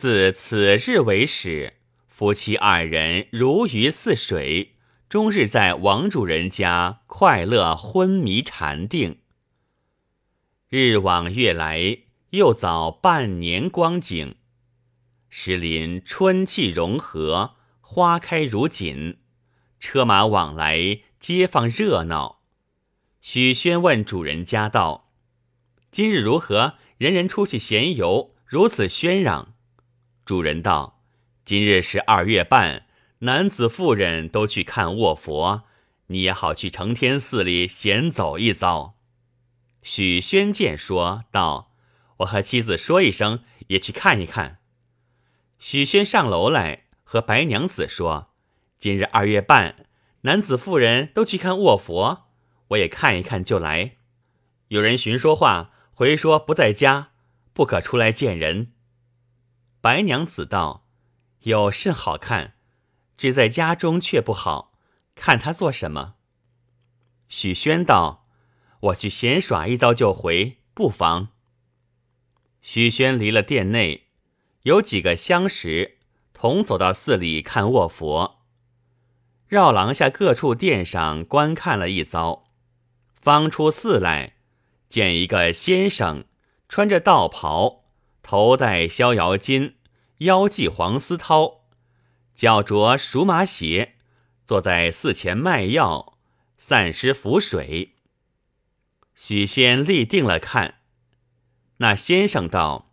自此日为始，夫妻二人如鱼似水，终日在王主人家快乐昏迷禅定。日往月来，又早半年光景，石林春气融合，花开如锦，车马往来，街坊热闹。许宣问主人家道：“今日如何？人人出去闲游，如此喧嚷。”主人道：“今日是二月半，男子妇人都去看卧佛，你也好去承天寺里闲走一遭。”许宣见说道：“我和妻子说一声，也去看一看。”许宣上楼来，和白娘子说：“今日二月半，男子妇人都去看卧佛，我也看一看就来。有人寻说话，回说不在家，不可出来见人。”白娘子道：“有甚好看？只在家中却不好，看他做什么？”许宣道：“我去闲耍一遭就回，不妨。”许宣离了殿内，有几个相识，同走到寺里看卧佛，绕廊下各处殿上观看了一遭，方出寺来，见一个先生穿着道袍。头戴逍遥巾，腰系黄丝绦，脚着熟麻鞋，坐在寺前卖药，散施符水。许仙立定了看，那先生道：“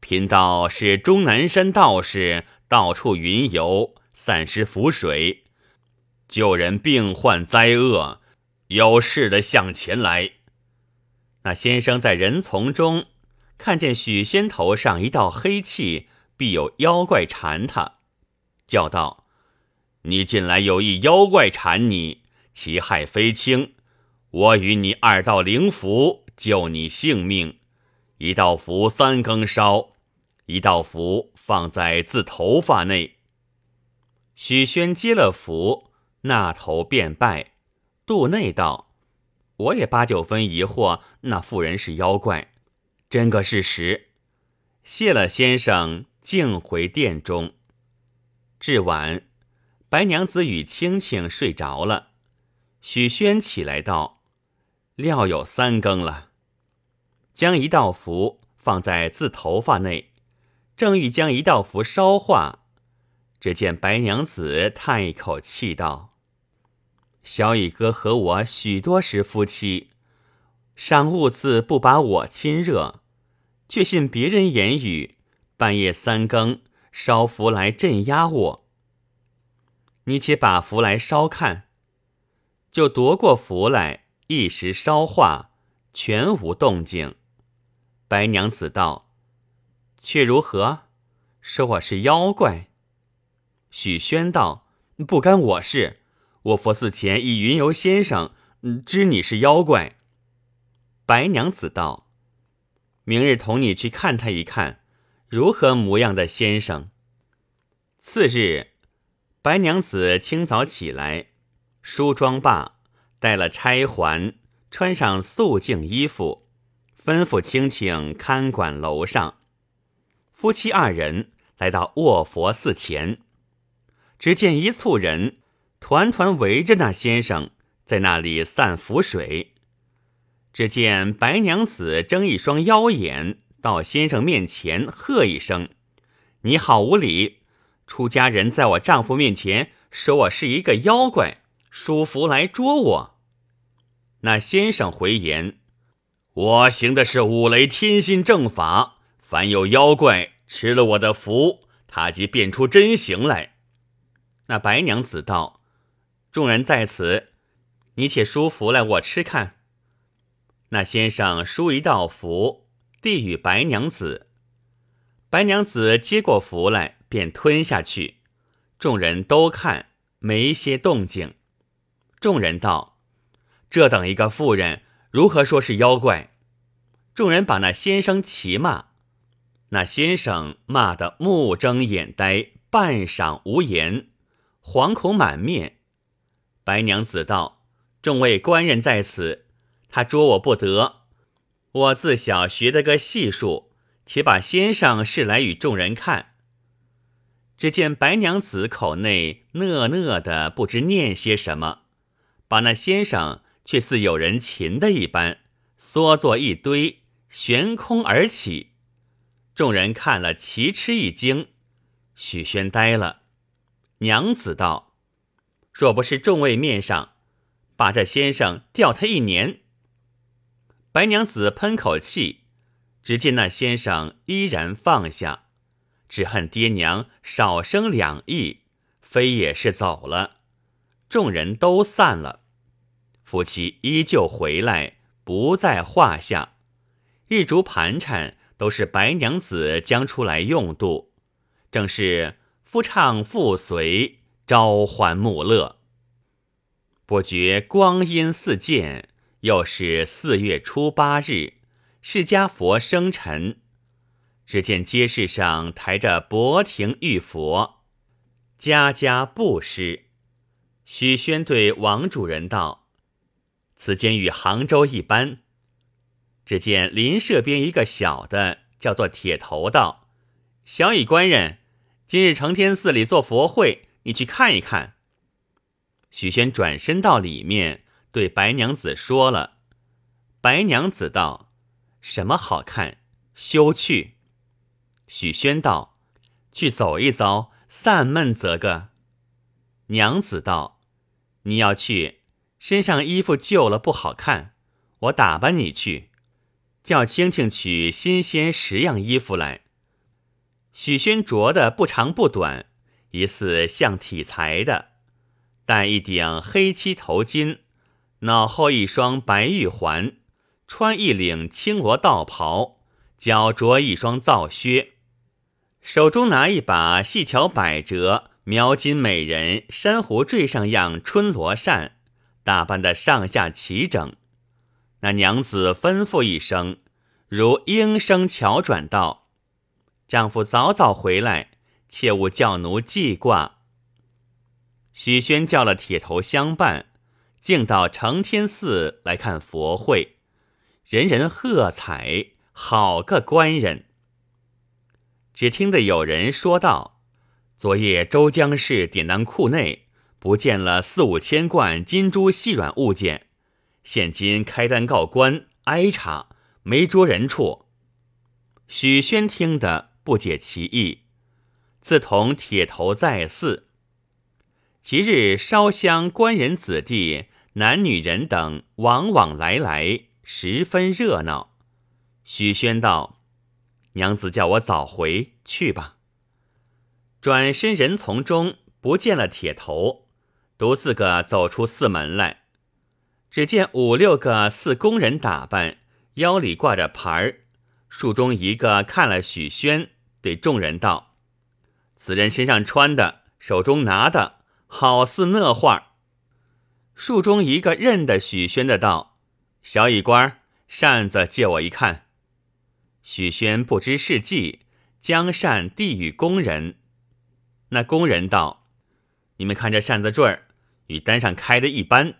贫道是终南山道士，到处云游，散施符水，救人病患灾厄，有事的向前来。”那先生在人丛中。看见许仙头上一道黑气，必有妖怪缠他，叫道：“你近来有一妖怪缠你，其害非轻。我与你二道灵符，救你性命。一道符三更烧，一道符放在自头发内。”许仙接了符，那头便拜，肚内道：“我也八九分疑惑，那妇人是妖怪。”真个是实，谢了先生，径回殿中。至晚，白娘子与青青睡着了。许宣起来道：“料有三更了。”将一道符放在自头发内，正欲将一道符烧化，只见白娘子叹一口气道：“小乙哥和我许多时夫妻，尚兀自不把我亲热。”却信别人言语，半夜三更烧符来镇压我。你且把符来烧看，就夺过符来，一时烧化，全无动静。白娘子道：“却如何？说我是妖怪？”许宣道：“不干我事。我佛寺前一云游先生，知你是妖怪。”白娘子道。明日同你去看他一看，如何模样的先生。次日，白娘子清早起来，梳妆罢，带了钗环，穿上素净衣服，吩咐青青看管楼上。夫妻二人来到卧佛寺前，只见一簇人团团围着那先生，在那里散符水。只见白娘子睁一双妖眼，到先生面前喝一声：“你好无礼！出家人在我丈夫面前说我是一个妖怪，叔符来捉我。”那先生回言：“我行的是五雷天心正法，凡有妖怪吃了我的符，他即变出真形来。”那白娘子道：“众人在此，你且书符来，我吃看。”那先生书一道符，递与白娘子。白娘子接过符来，便吞下去。众人都看，没些动静。众人道：“这等一个妇人，如何说是妖怪？”众人把那先生齐骂。那先生骂得目睁眼呆，半晌无言，惶恐满面。白娘子道：“众位官人在此。”他捉我不得，我自小学得个戏术，且把先生示来与众人看。只见白娘子口内讷讷的，不知念些什么，把那先生却似有人擒的一般，缩作一堆，悬空而起。众人看了，齐吃一惊。许宣呆了。娘子道：“若不是众位面上，把这先生吊他一年。”白娘子喷口气，只见那先生依然放下。只恨爹娘少生两意，非也是走了。众人都散了，夫妻依旧回来，不在话下。日烛盘缠都是白娘子将出来用度，正是夫唱妇随，朝欢暮乐。不觉光阴似箭，又是四月初八日，释迦佛生辰。只见街市上抬着薄亭玉佛，家家布施。许宣对王主人道：“此间与杭州一般。”只见邻舍边一个小的叫做铁头道：“小乙官人，今日承天寺里做佛会，你去看一看。”许宣转身到里面，对白娘子说了。白娘子道：“什么好看？休去。”许宣道：“去走一遭，散闷则个。”娘子道：“你要去，身上衣服旧了不好看，我打扮你去，叫青青取新鲜十样衣服来。”许宣着的不长不短，疑似像体裁的，戴一顶黑漆头巾，脑后一双白玉环，穿一领青罗道袍，脚着一双皂靴。手中拿一把细巧百折、描金美人、珊瑚坠上样春罗扇，打扮得上下齐整。那娘子吩咐一声，如应声巧转道：“丈夫早早回来，切勿叫奴记挂。”许宣叫了铁头相伴，竟到承天寺来看佛会，人人喝彩，好个官人。只听得有人说道：“昨夜周江氏典当库内不见了四五千贯金珠细软物件，现今开单告官挨查，没捉人处。”许宣听得不解其意，自同铁头在寺，即日烧香，官人子弟、男女人等往往来来，十分热闹。许宣道。娘子叫我早回去吧。转身人丛中不见了铁头，独自个走出寺门来。只见五六个似工人打扮，腰里挂着牌儿。树中一个看了许宣，对众人道：“此人身上穿的，手中拿的，好似那画儿。”树中一个认得许宣的道：“小乙官，扇子借我一看。”许宣不知是计，将扇递与工人。那工人道：“你们看这扇子坠儿，与单上开的一般。”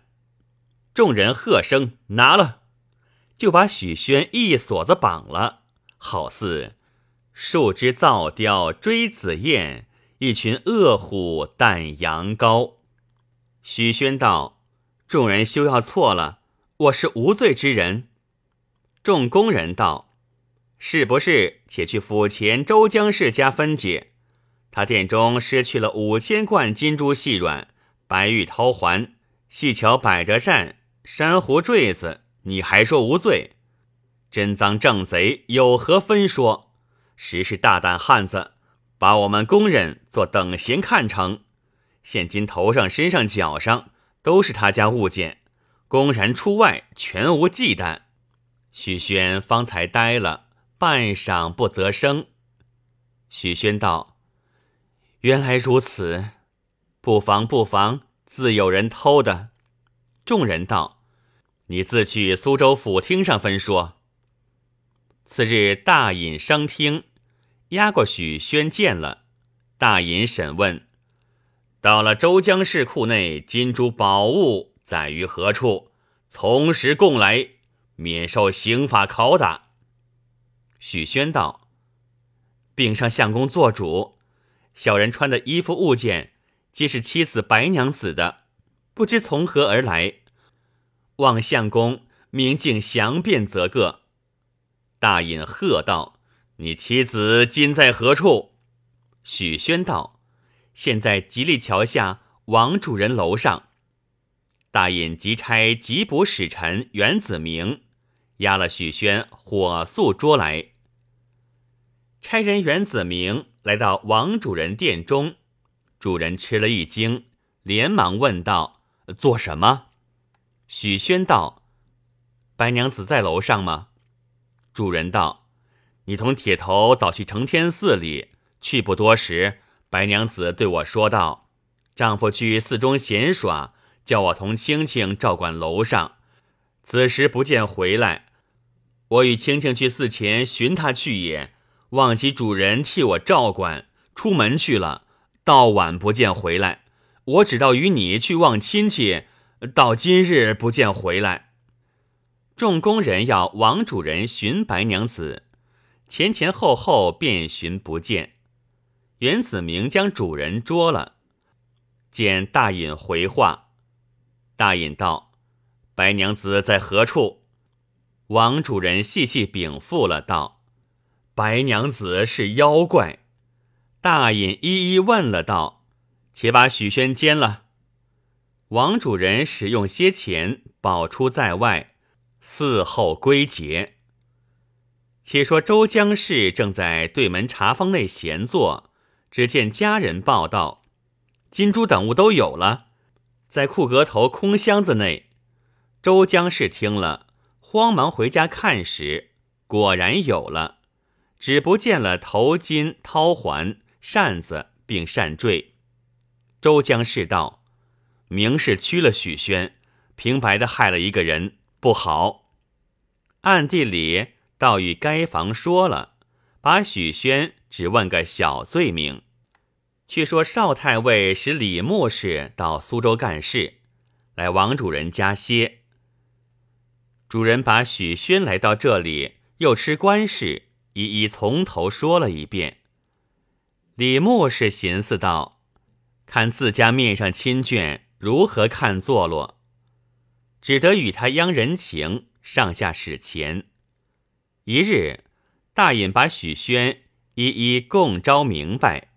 众人喝声拿了，就把许宣一锁子绑了，好似树枝造雕追紫燕，一群恶虎啖羊羔。许宣道：“众人休要错了，我是无罪之人。”众工人道。是不是？且去府前周江氏家分解。他店中失去了五千贯金珠细软、白玉绦环、细巧百折扇、珊瑚坠子，你还说无罪？真赃正贼有何分说？实是大胆汉子，把我们工人做等闲看成。现今头上、身上、脚上都是他家物件，公然出外，全无忌惮。许宣方才呆了。半晌不择声，许宣道：“原来如此，不妨不妨，自有人偷的。”众人道：“你自去苏州府厅上分说。”次日大隐升厅，押过许宣见了。大隐审问，到了周江市库内，金珠宝物在于何处？从实供来，免受刑法拷打。许宣道：“禀上相公做主，小人穿的衣服物件，皆是妻子白娘子的，不知从何而来，望相公明镜详辨则个。”大隐喝道：“你妻子今在何处？”许宣道：“现在吉利桥下王主人楼上。”大尹急差缉捕使臣袁子明，押了许宣，火速捉来。差人袁子明来到王主人殿中，主人吃了一惊，连忙问道：“做什么？”许宣道：“白娘子在楼上吗？”主人道：“你同铁头早去承天寺里，去不多时，白娘子对我说道：‘丈夫去寺中闲耍，叫我同青青照管楼上。此时不见回来，我与青青去寺前寻他去也，忘记主人替我照管，出门去了。到晚不见回来，我只道与你去望亲戚，到今日不见回来。’”众工人要王主人寻白娘子，前前后后便寻不见。袁子明将主人捉了，见大隐回话。大隐道：“白娘子在何处？”王主人细细禀赋了，道：“白娘子是妖怪。”大隐一一问了，道：“且把许宣监了。”王主人使用些钱保出在外。伺候归结。且说周江氏正在对门茶坊内闲坐，只见家人报道：金珠等物都有了，在库阁头空箱子内。周江氏听了，慌忙回家看时，果然有了，只不见了头巾、绦环、扇子，并扇坠。周江氏道：“明是屈了许宣，平白的害了一个人。”不好，暗地里倒与该房说了，把许宣只问个小罪名。却说少太尉使李牧氏到苏州干事，来王主人家歇。主人把许宣来到这里，又吃官事，一一从头说了一遍。李牧氏寻思道：“看自家面上亲眷，如何看坐落？”只得与他央人情，上下使钱。一日，大隐把许宣一一共招明白，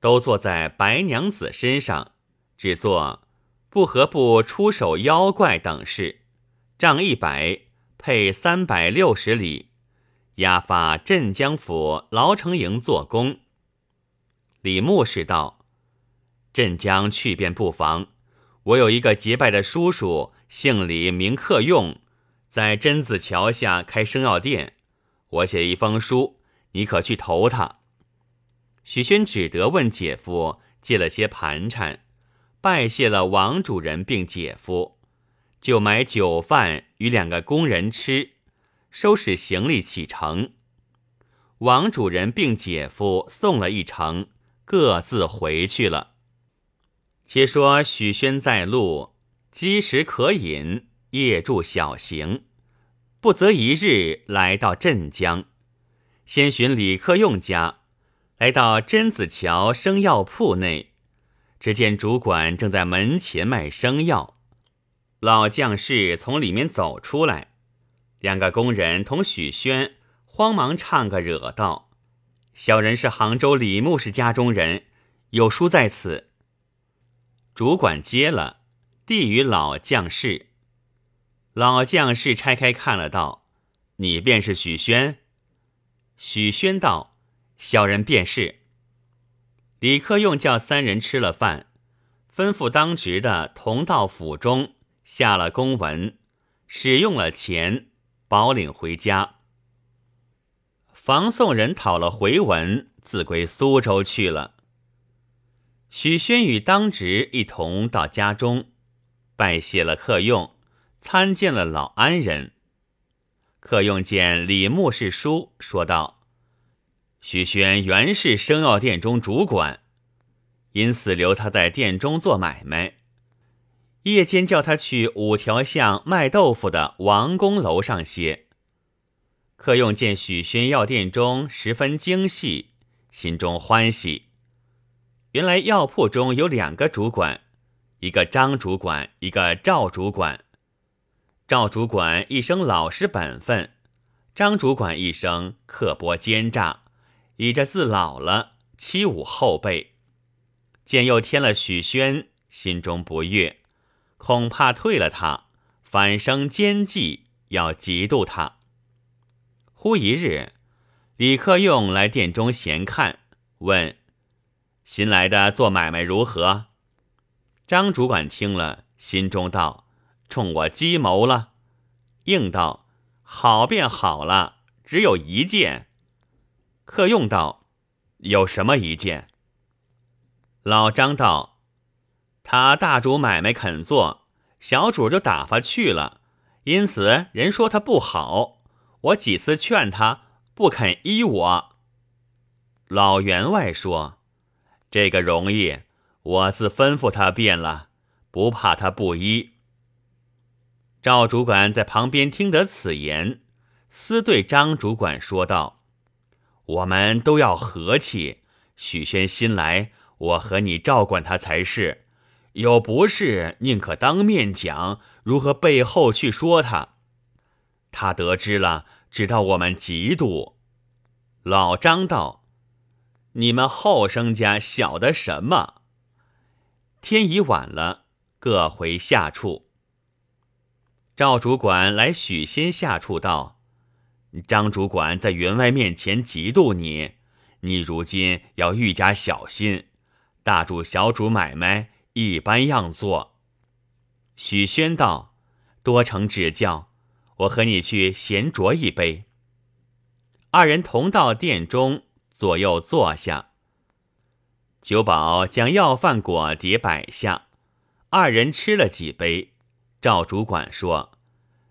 都坐在白娘子身上，只做不合不出手妖怪等事，账一百，配三百六十里，押发镇江府牢城营做工。李牧士道：“镇江去便不妨，我有一个结拜的叔叔。”姓李名克用，在榛子桥下开生药店。我写一封书，你可去投他。许宣只得问姐夫借了些盘缠，拜谢了王主人并姐夫，就买酒饭与两个工人吃，收拾行李启程。王主人并姐夫送了一程，各自回去了。且说许宣在路。饥食可饮，夜住小行，不择一日来到镇江，先寻李克用家，来到榛子桥生药铺内，只见主管正在门前卖生药，老将士从里面走出来，两个工人同许宣慌忙唱个惹道：“小人是杭州李牧氏家中人，有书在此。”主管接了。递与老将士，老将士拆开看了，道：“你便是许宣。”许宣道：“小人便是。”李克用叫三人吃了饭，吩咐当值的同到府中下了公文，使用了钱，保领回家。房送人讨了回文，自归苏州去了。许宣与当值一同到家中。拜谢了客用，参见了老安人。客用见李牧是书，说道：“许宣原是生药店中主管，因此留他在店中做买卖。夜间叫他去五条巷卖豆腐的王公楼上歇。”客用见许宣药店中十分精细，心中欢喜。原来药铺中有两个主管，一个张主管，一个赵主管。赵主管一生老实本分，张主管一生刻薄奸诈，倚着自老了，欺侮后辈。见又添了许宣，心中不悦，恐怕退了他，反生奸计，要嫉妒他。忽一日，李克用来店中闲看，问：“新来的做买卖如何？”张主管听了，心中道：“冲我计谋了。”应道：“好便好了，只有一件。”客用道：“有什么一件？”老张道：“他大主买卖肯做，小主就打发去了，因此人说他不好。我几次劝他，不肯依我。”老员外说：“这个容易，我自吩咐他便了，不怕他不依。”赵主管在旁边听得此言，私对张主管说道：“我们都要和气，许宣新来。”我和你照管他才是，有不是宁可当面讲，如何背后去说他？他得知了，知道我们嫉妒。老张道：“你们后生家晓得什么？”天已晚了，各回下处。赵主管来许仙下处道：“张主管在员外面前嫉妒你，你如今要愈加小心。”大主小主买卖一般样做。许宣道：“多承指教，我和你去闲酌一杯。”二人同到店中，左右坐下。酒保将药饭果碟摆下，二人吃了几杯。赵主管说：“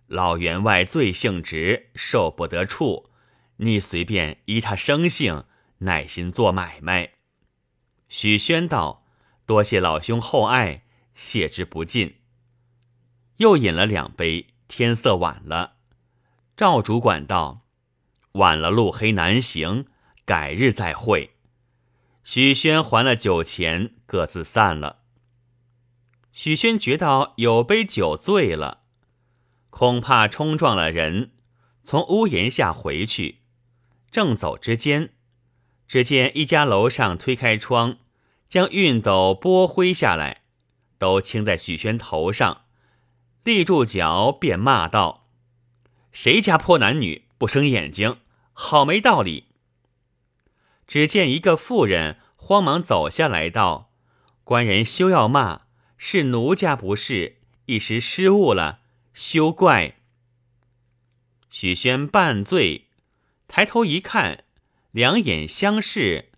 老员外最性直，受不得处，你随便依他生性，耐心做买卖。”许宣道：“多谢老兄厚爱，谢之不尽。”又饮了两杯，天色晚了。赵主管道：“晚了路黑难行，改日再会。”许宣还了酒钱，各自散了。许宣觉到有杯酒醉了，恐怕冲撞了人，从屋檐下回去，正走之间，只见一家楼上推开窗。将熨斗拨灰下来，都倾在许宣头上，立住脚，便骂道：“谁家泼男女不生眼睛？好没道理！”只见一个妇人慌忙走下来道：“官人休要骂，是奴家不是，一时失误了，休怪。”许宣半醉，抬头一看，两眼相视，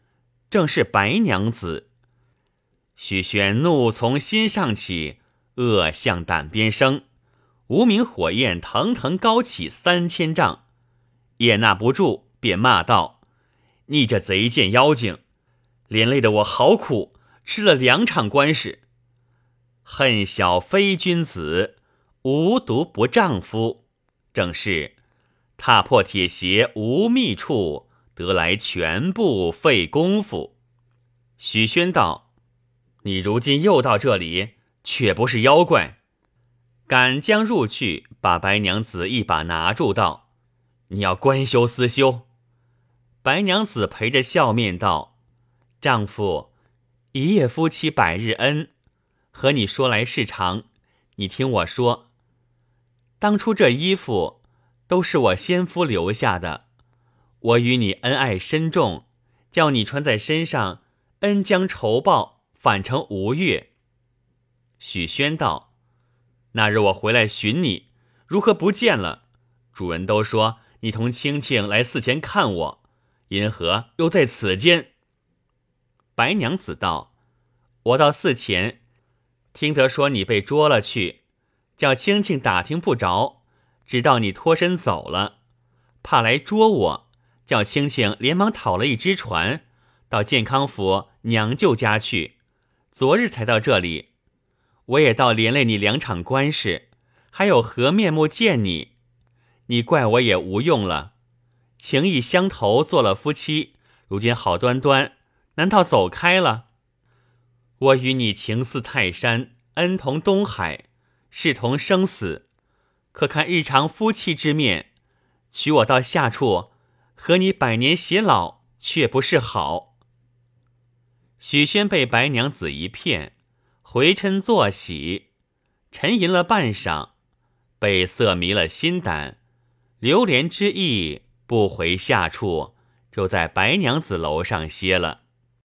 正是白娘子。许宣怒从心上起，恶向胆边生，无名火焰腾腾高起三千丈，也纳不住，便骂道：“你这贼贱妖精，连累的我好苦，吃了两场官司。恨小非君子，无毒不丈夫，正是踏破铁鞋无觅处，得来全不费功夫。”许宣道。你如今又到这里，却不是妖怪，赶将入去，把白娘子一把拿住，道：“你要官修私修。”白娘子陪着笑面道：“丈夫，一夜夫妻百日恩，和你说来是长。你听我说，当初这衣服都是我先夫留下的，我与你恩爱深重，叫你穿在身上，恩将仇报。”反成吴越。许宣道：“那日我回来寻你，如何不见了？主人都说你同青青来寺前看我，因何又在此间？”白娘子道：“我到寺前，听得说你被捉了去，叫青青打听不着，直到你脱身走了，怕来捉我，叫青青连忙讨了一只船，到健康府娘舅家去。”昨日才到这里，我也到连累你两场官事，还有何面目见你？你怪我也无用了，情意相投，做了夫妻，如今好端端，难道走开了？我与你情似泰山，恩同东海，视同生死。可看日常夫妻之面，娶我到下处，和你百年偕老，却不是好。许宣被白娘子一骗，回嗔作喜，沉吟了半晌，被色迷了心胆，流连之意，不回下处，就在白娘子楼上歇了。